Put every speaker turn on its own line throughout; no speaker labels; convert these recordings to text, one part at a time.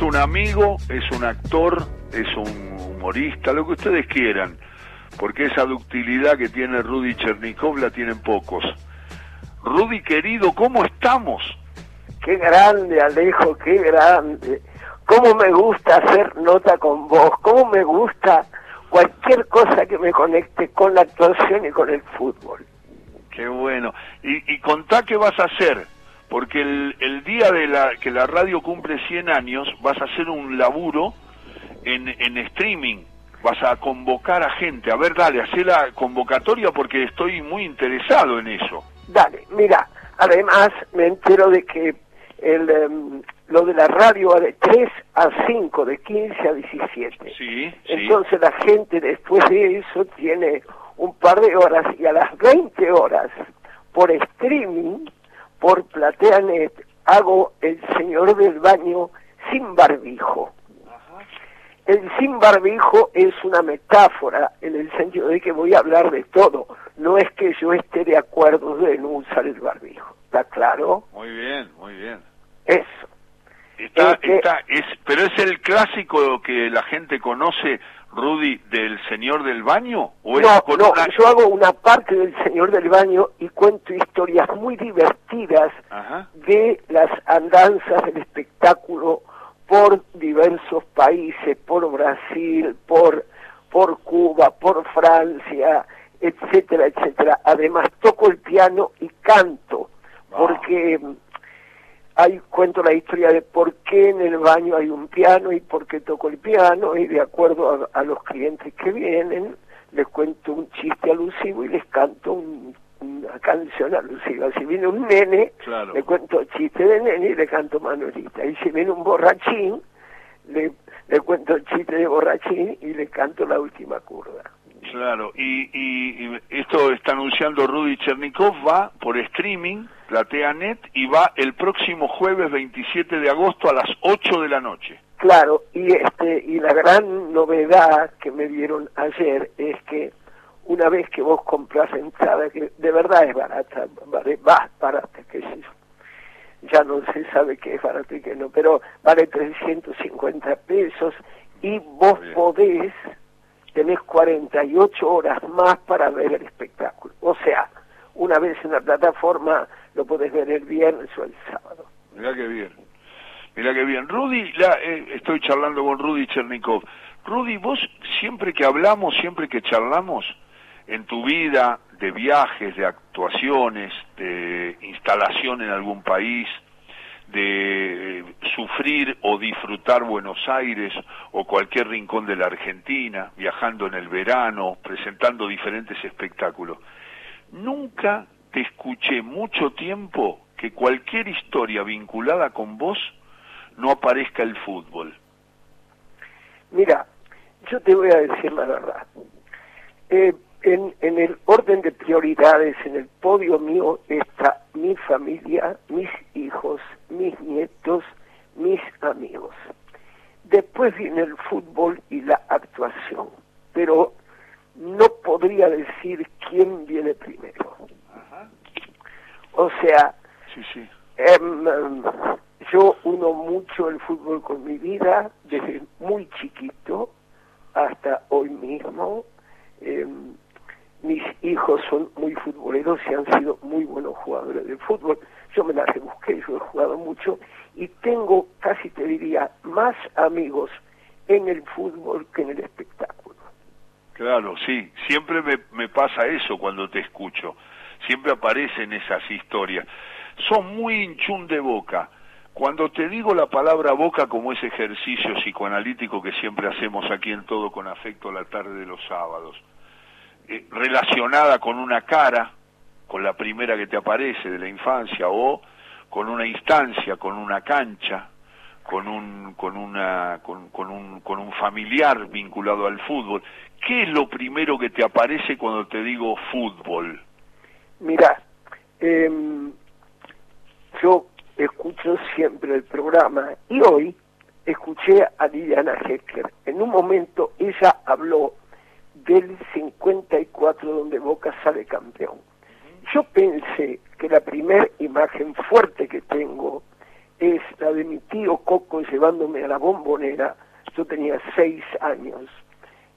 Es un amigo, es un actor, es un humorista, lo que ustedes quieran, porque esa ductilidad que tiene Rudy Chernikov la tienen pocos. Rudy querido, ¿cómo estamos?
Qué grande, Alejo, qué grande. Cómo me gusta hacer nota con vos, cómo me gusta cualquier cosa que me conecte con la actuación y con el fútbol.
Qué bueno. Y, y contá qué vas a hacer, porque el, el día de la que la radio cumple 100 años vas a hacer un laburo en, en streaming. Vas a convocar a gente. A ver, dale, hacé la convocatoria porque estoy muy interesado en eso.
Dale, mira, además me entero de que el, em, lo de la radio va de 3 a 5, de 15 a 17.
Sí,
Entonces la gente después de eso tiene un par de horas y a las 20 horas por streaming, por PlateaNet, hago El Señor del Baño sin barbijo. El sin barbijo es una metáfora en el sentido de que voy a hablar de todo. No es que yo esté de acuerdo de no usar el barbijo. ¿Está claro?
Muy bien, muy bien.
Eso.
Está,
eh.
está, es, pero es el clásico que la gente conoce, Rudy, del señor del baño, o
No,
con
no,
una-
yo hago una parte del Señor del Baño y cuento historias muy divertidas
Ajá.
de las andanzas del espectáculo por diversos países, por Brasil, por, por Cuba, por Francia, etcétera, etcétera. Además toco el piano y canto, porque hay cuento la historia de por qué en el baño hay un piano y por qué toco el piano y de acuerdo a, a los clientes que vienen les cuento un chiste alusivo y les canto un- una canción alusiva. Si viene un nene,
Claro.
le cuento chiste de nene y le canto Manuelita. Y si viene un borrachín, le, le cuento chiste de borrachín y le canto la última curva.
Claro, y, y, y esto está anunciando Rudy Chernikov, va por streaming, PlateaNet, y va el próximo jueves 27 de agosto a las 8 de la noche.
Claro, y este y la gran novedad que me dieron ayer es que una vez que vos compras entrada, que de verdad es barata, vale, más barata que yo. Ya no se sabe qué es barato y qué no, pero vale 350 pesos y vos podés, tenés 48 horas más para ver el espectáculo. O sea, una vez en la plataforma lo podés ver el viernes o el sábado.
Mirá qué bien. Mirá qué bien. Rudy, la, eh, estoy charlando con Rudy Chernikov. Rudy, vos siempre que hablamos, siempre que charlamos, en tu vida de viajes, de actuaciones, de instalación en algún país, de eh, sufrir o disfrutar Buenos Aires o cualquier rincón de la Argentina, viajando en el verano, presentando diferentes espectáculos. Nunca te escuché mucho tiempo que cualquier historia vinculada con vos no aparezca el fútbol.
Mira, yo te voy a decir la verdad. Eh, en, en el orden de prioridades, en el podio mío está mi familia, mis hijos, mis nietos, mis amigos. Después viene el fútbol y la actuación, pero no podría decir quién viene primero. O sea,
Sí, sí.
Em, yo uno mucho el fútbol con mi vida, desde muy chiquito hasta hoy mismo. Em, mis hijos son muy futboleros y han sido muy buenos jugadores de fútbol. Yo me las rebusqué, yo he jugado mucho y tengo, más amigos en el fútbol que en el espectáculo.
Claro, sí. Siempre me, me pasa eso cuando te escucho. Siempre aparecen esas historias. Son muy hinchún de boca. Cuando te digo la palabra boca como ese ejercicio psicoanalítico que siempre hacemos aquí en Todo con Afecto la tarde de los sábados, eh, relacionada con una cara, con la primera que te aparece de la infancia, o con una instancia, con una cancha, con un, con una, con, con un, con un familiar vinculado al fútbol. ¿Qué es lo primero que te aparece cuando te digo fútbol?
Mira, em, yo escucho siempre el programa y hoy escuché a Liliana Heckler. En un momento ella habló del 54 donde Boca sale campeón. Yo pensé que la primera imagen fuerte que tengo es la de mi tío Coco llevándome a la bombonera. Yo tenía seis años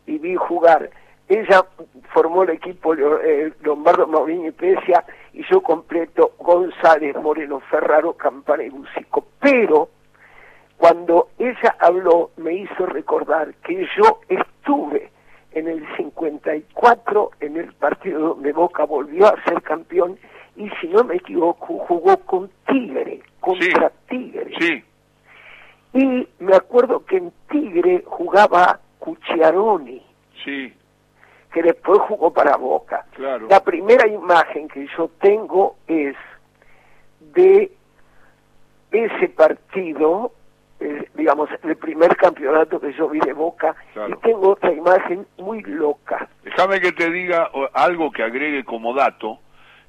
y vi jugar. Ella formó el equipo eh, Lombardo Mauriño y Pesia y yo completo González, Moreno, Ferraro, Campana y. Pero cuando ella habló me hizo recordar que yo estuve en el 54 en el partido donde Boca volvió a ser campeón y si no me equivoco jugó con Tigre, contra Tigre.
Sí.
Y me acuerdo que en Tigre jugaba Cucciaroni.
Sí.
Que después jugó para Boca.
Claro.
La primera imagen que yo tengo es de ese partido, eh, digamos, el primer campeonato que yo vi de Boca, y tengo otra imagen muy loca.
Déjame que te diga algo que agregue como dato,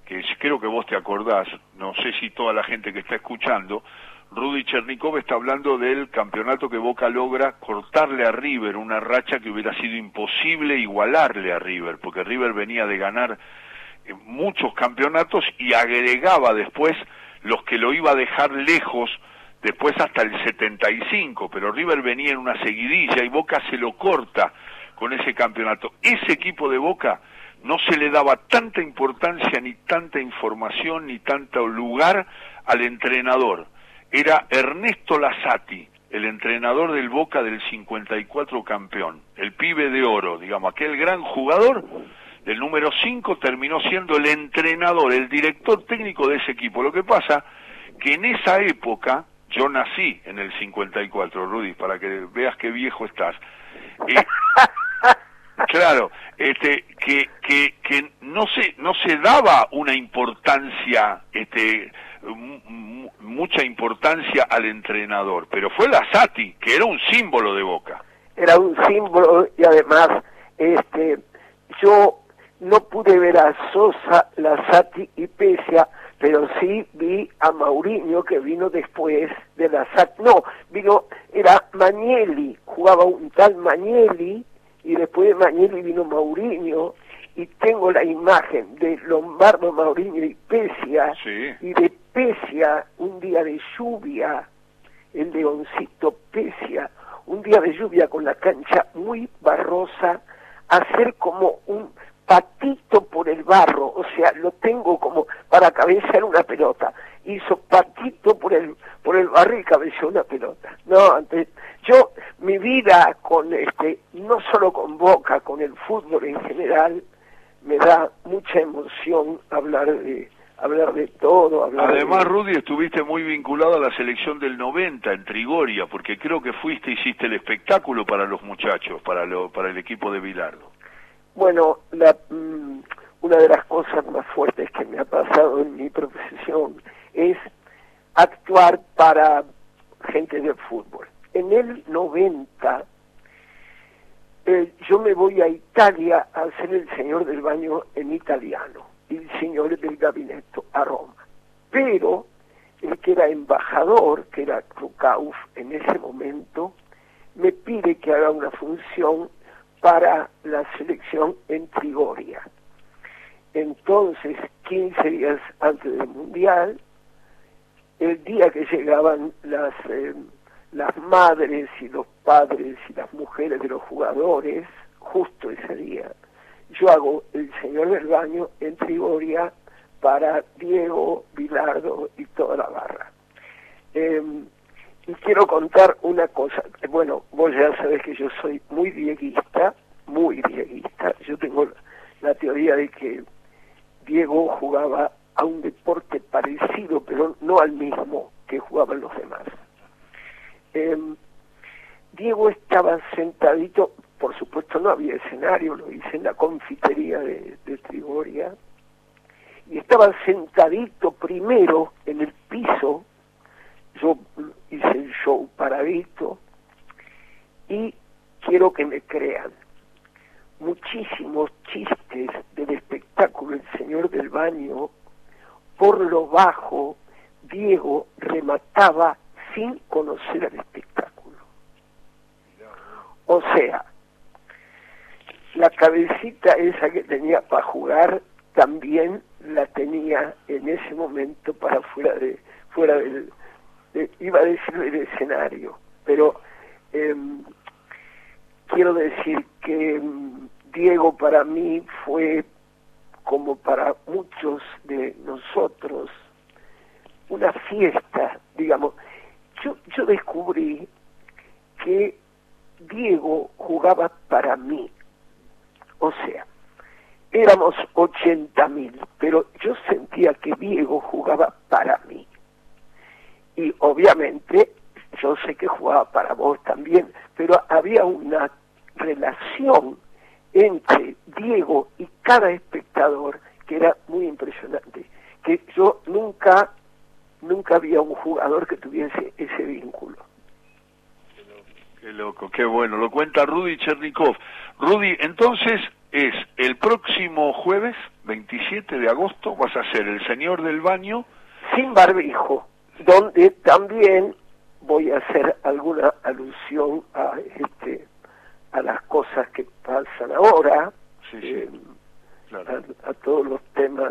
que creo que vos te acordás, no sé si toda la gente que está escuchando, Rudy Chernikov está hablando del campeonato que Boca logra cortarle a River, una racha que hubiera sido imposible igualarle a River, porque River venía de ganar eh, muchos campeonatos y agregaba después los que lo iba a dejar lejos después hasta el 75, pero River venía en una seguidilla y Boca se lo corta con ese campeonato. Ese equipo de Boca no se le daba tanta importancia, ni tanta información, ni tanto lugar al entrenador. Era Ernesto Lasati, el entrenador del Boca del 54 campeón, el pibe de oro, digamos, aquel gran jugador del número 5 terminó siendo el entrenador, el director técnico de ese equipo. Lo que pasa que en esa época, yo nací en el 54, Rudy, para que veas qué viejo estás. Eh, Claro, este, que, que, que no se no se daba una importancia, este, mucha importancia al entrenador, pero fue la Sati, que era un símbolo de Boca.
Era un símbolo y además, este, yo no pude ver a Sosa, la Sati y Pesia, pero sí vi a Mauriño que vino después de la Sati. No, vino, era Magnelli, jugaba un tal Magnelli y después de Mañeli vino Mauriño y tengo la imagen de Lombardo, Mauriño y Pesia y de Pesia un día de lluvia, el leoncito Pesia, un día de lluvia con la cancha muy barrosa, hacer como un patito por el barro, o sea, lo tengo como para cabecear una pelota. Hizo patito por el por el barro y cabeceó una pelota. No, antes, yo mi vida con este no solo con Boca, con el fútbol en general me da mucha emoción hablar de hablar de todo. Hablar
Además, Rudy, estuviste muy vinculado a la selección del 90 en Trigoria, porque creo que fuiste hiciste el espectáculo para los muchachos, para, lo, para el equipo de Bilardo.
Bueno, la, mm, una de las cosas más fuertes que me ha pasado en mi profesión es actuar para gente del fútbol. En el 90 eh, yo me voy a Italia a hacer el señor del baño en italiano y el señor del gabinete a Roma. Pero el que era embajador, que era Krukauf en ese momento, me pide que haga una función para la selección en Trigoria. Entonces, 15 días antes del Mundial, el día que llegaban las, eh, las madres y los padres y las mujeres de los jugadores, justo ese día, yo hago el Señor del Baño en Trigoria para Diego, Bilardo y toda la barra. Em, y quiero contar una cosa. Bueno, vos ya sabés que yo soy muy dieguista, muy dieguista. Yo tengo la teoría de que Diego jugaba a un deporte parecido, pero no al mismo que jugaban los demás. Em, Diego estaba sentadito, por supuesto no había escenario, lo hice en la confitería de, de Trigoria, y estaba sentadito primero en el piso yo hice el show paradito y quiero que me crean. Muchísimos chistes del espectáculo El Señor del Baño, por lo bajo, Diego remataba sin conocer el espectáculo. O sea, la cabecita esa que tenía para jugar también la tenía en ese momento para fuera de fuera del iba a decir el escenario, pero em, quiero decir que em, Diego para mí fue, como para muchos de nosotros, una fiesta, digamos. Yo, yo descubrí que Diego jugaba para mí. O sea, éramos 80 mil, pero yo sentía que Diego jugaba para mí. Y obviamente yo sé que jugaba para vos también, pero había una relación entre Diego y cada espectador que era muy impresionante, que yo nunca, nunca había un jugador que tuviese ese vínculo.
Qué loco, qué bueno, lo cuenta Rudy Chernikov. Rudy, entonces es el próximo jueves, 27 de agosto, vas a ser el señor del baño.
Sin barbijo, donde también voy a hacer alguna alusión a este a las cosas que pasan ahora, eh, a, todos los temas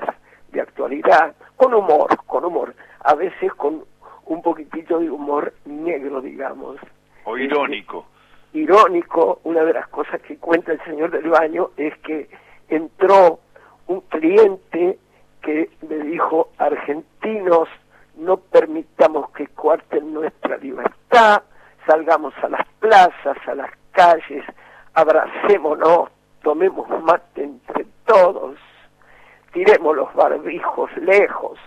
de actualidad, con humor, con humor, a veces con un poquitito de humor negro, digamos.
O irónico.
irónico, una de las cosas que cuenta el señor del baño es que entró un cliente que le dijo, argentinos, no permitamos que cuarten nuestra libertad, salgamos a las plazas, a las calles, abracémonos, tomemos mate entre todos, tiremos los barbijos lejos.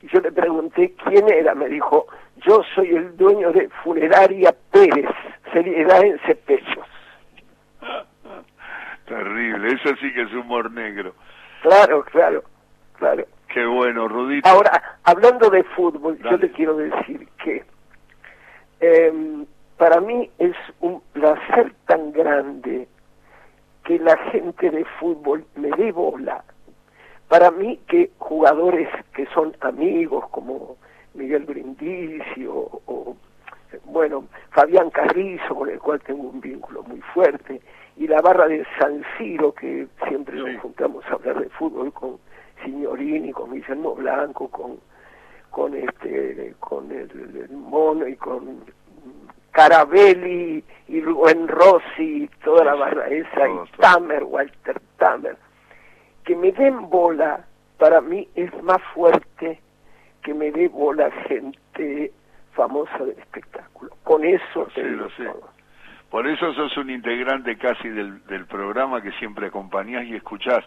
Y yo le pregunté quién era, me dijo, yo soy el dueño de Funeraria Pérez, seriedad en cepellos.
Terrible, eso sí que es humor negro.
Claro, claro, claro.
Qué bueno, Rudito.
Ahora, hablando de fútbol, yo te quiero decir que eh, para mí es un placer tan grande que la gente de fútbol me dé bola. Para mí que jugadores que son amigos como Miguel Brindisi o, bueno, Fabián Carrizo, con el cual tengo un vínculo muy fuerte, y la barra de San Ciro, que siempre nos juntamos a hablar de fútbol con Signorini, con Guillermo Blanco, con con este con el Mono y con Carabelli y Rubén Rossi, toda la barra esa, y Tamer, Walter Tamer, que me den bola, para mí es más fuerte que me dé bola gente famosa del espectáculo. Con eso
sí, lo sé. Por eso sos un integrante casi del, del programa que siempre acompañás y escuchás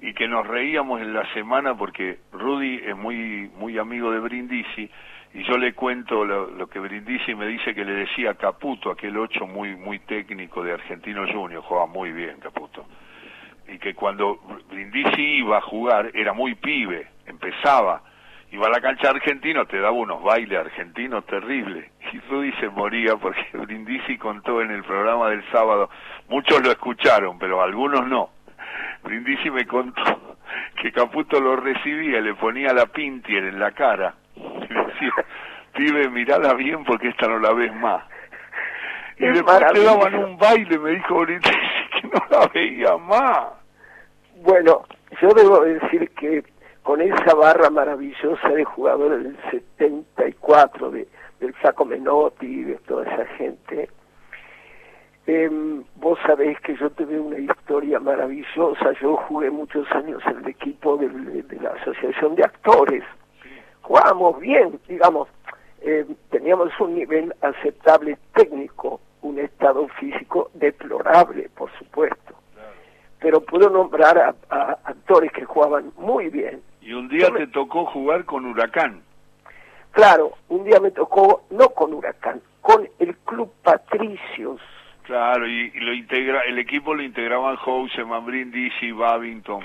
y que nos reíamos en la semana porque Rudy es muy muy amigo de Brindisi y yo le cuento lo, que Brindisi me dice que le decía Caputo, aquel ocho muy muy técnico de Argentino Junior, jugaba muy bien Caputo, y que cuando Brindisi iba a jugar era muy pibe, empezaba, iba a la cancha argentina, te daba unos bailes argentinos terribles, y Rudy se moría porque Brindisi contó en el programa del sábado, muchos lo escucharon, pero algunos no, Brindisi me contó que Caputo lo recibía, le ponía la pintier en la cara, y decía, pibe, mirala bien porque esta no la ves más. Y después te daban un baile, me dijo que no la veía más.
Bueno, yo debo decir que con esa barra maravillosa de jugadores del 74, de, del Saco Menotti y de toda esa gente, eh, vos sabés que yo tuve una historia maravillosa, yo jugué muchos años en el equipo de la Asociación de Actores, jugábamos bien, digamos, eh, teníamos un nivel aceptable técnico, un estado físico deplorable, por supuesto. Pero puedo nombrar a, actores que jugaban muy bien.
Y un día te tocó jugar con Huracán.
Claro, un día me tocó, no con Huracán, con el Club Patricios.
Claro, y, lo integra, el equipo lo integraban Houseman, Brindisi, Babington.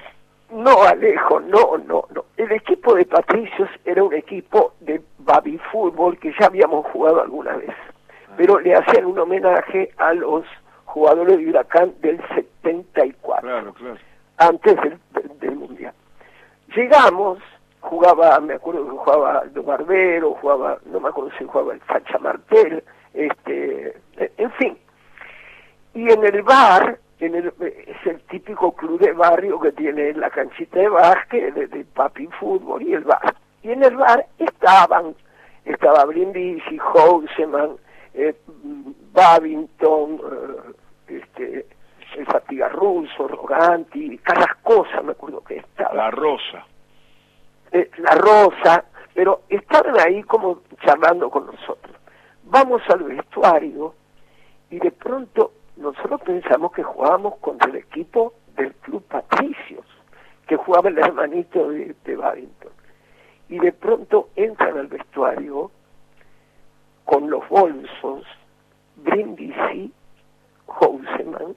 No, Alejo, no, no, no. El equipo de Patricios era un equipo de baby fútbol que ya habíamos jugado alguna vez, ah. pero le hacían un homenaje a los jugadores de Huracán del 74,
claro, claro.
antes del, Mundial. Llegamos, jugaba, me acuerdo que jugaba de Barbero, jugaba, no me acuerdo si jugaba el Facha Martel, este, en fin. Y en el bar es el típico club de barrio que tiene la canchita de básquet, de, papi fútbol y el bar. Y en el bar estaban, estaba Brindisi, Houseman, eh, Babington, eh, este, el Fatiga Russo, Roganti, Carrascosa me acuerdo que estaba.
La Rosa.
Eh, la Rosa, pero estaban ahí como charlando con nosotros. Vamos al vestuario y de pronto nosotros pensamos que jugábamos contra el equipo del Club Patricios, que jugaba el hermanito de, de Babington. Y de pronto entran al vestuario con los bolsos Brindisi, Houseman,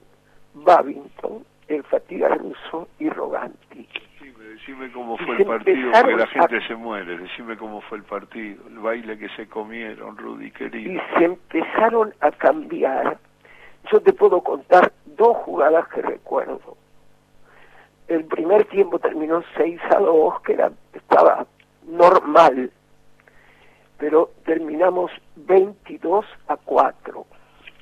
Babington, el Fatiga Russo y Roganti.
Decime, decime cómo fue el partido, porque la gente se muere. Decime cómo fue el partido, el baile que se comieron, Rudy querido.
Y se empezaron a cambiar. Yo te puedo contar dos jugadas que recuerdo. El primer tiempo terminó 6 a 2, que era, estaba normal, pero terminamos 22 a 4.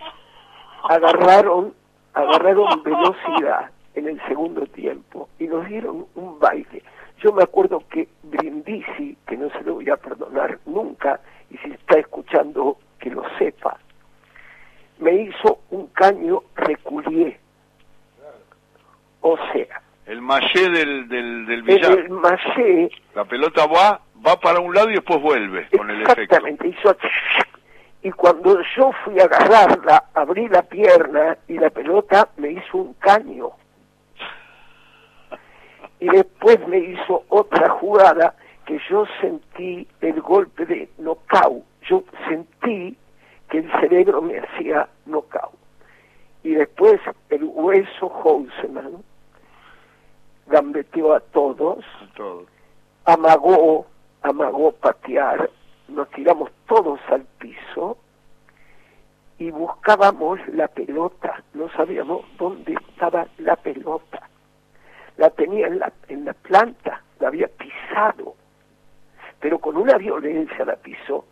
Agarraron, agarraron velocidad en el segundo tiempo y nos dieron un baile. Yo me acuerdo que Brindisi, que no se lo voy a perdonar nunca, y si está escuchando que lo sepa, me hizo un caño reculié. O sea,
El maché del, del, del billar.
el maché,
La pelota va, va para un lado y después vuelve con el efecto.
exactamente, hizo y cuando yo fui a agarrarla, abrí la pierna y la pelota me hizo un caño. Y después me hizo otra jugada que yo sentí el golpe de knockout. Yo sentí que el cerebro me hacía knockout. Y después el hueso Houseman gambeteó a todos,
Todo.
amagó, amagó patear, nos tiramos todos al piso y buscábamos la pelota, no sabíamos dónde estaba la pelota. La tenía en la, en la planta, la había pisado, pero con una violencia la pisó.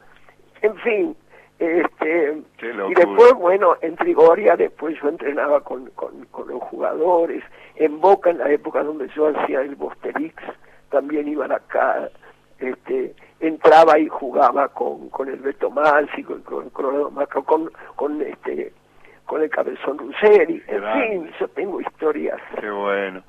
En fin, este, y después, bueno, en Trigoria, después yo entrenaba con, con, con los jugadores, en Boca, en la época donde yo hacía el Bosterix, también iban acá, este, entraba y jugaba con, con el Beto Masi, con, con, con, con, con, con, este, con el Cabezón Ruggeri, en fin, yo tengo historias.
Qué bueno.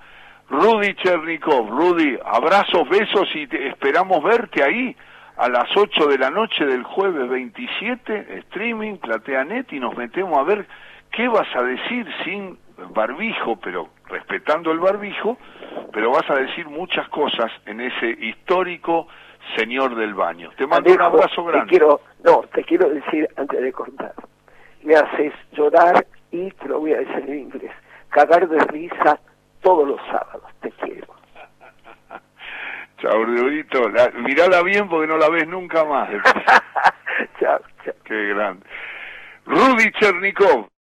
Rudy Chernikov, Rudy, abrazos, besos y te esperamos verte ahí a las 8 de la noche del jueves 27, streaming, PlateaNet, y nos metemos a ver qué vas a decir sin barbijo, pero respetando el barbijo, pero vas a decir muchas cosas en ese histórico señor del baño. Te mando un abrazo
te
grande.
quiero, no, te quiero decir antes de contar. Me haces llorar y te lo voy a decir en inglés. Cagar de risa todos los sábados. Te quiero.
Chao, Rudito. La, mirala bien porque no la ves nunca más.
chao, chao.
Qué grande. Rudy Chernikov.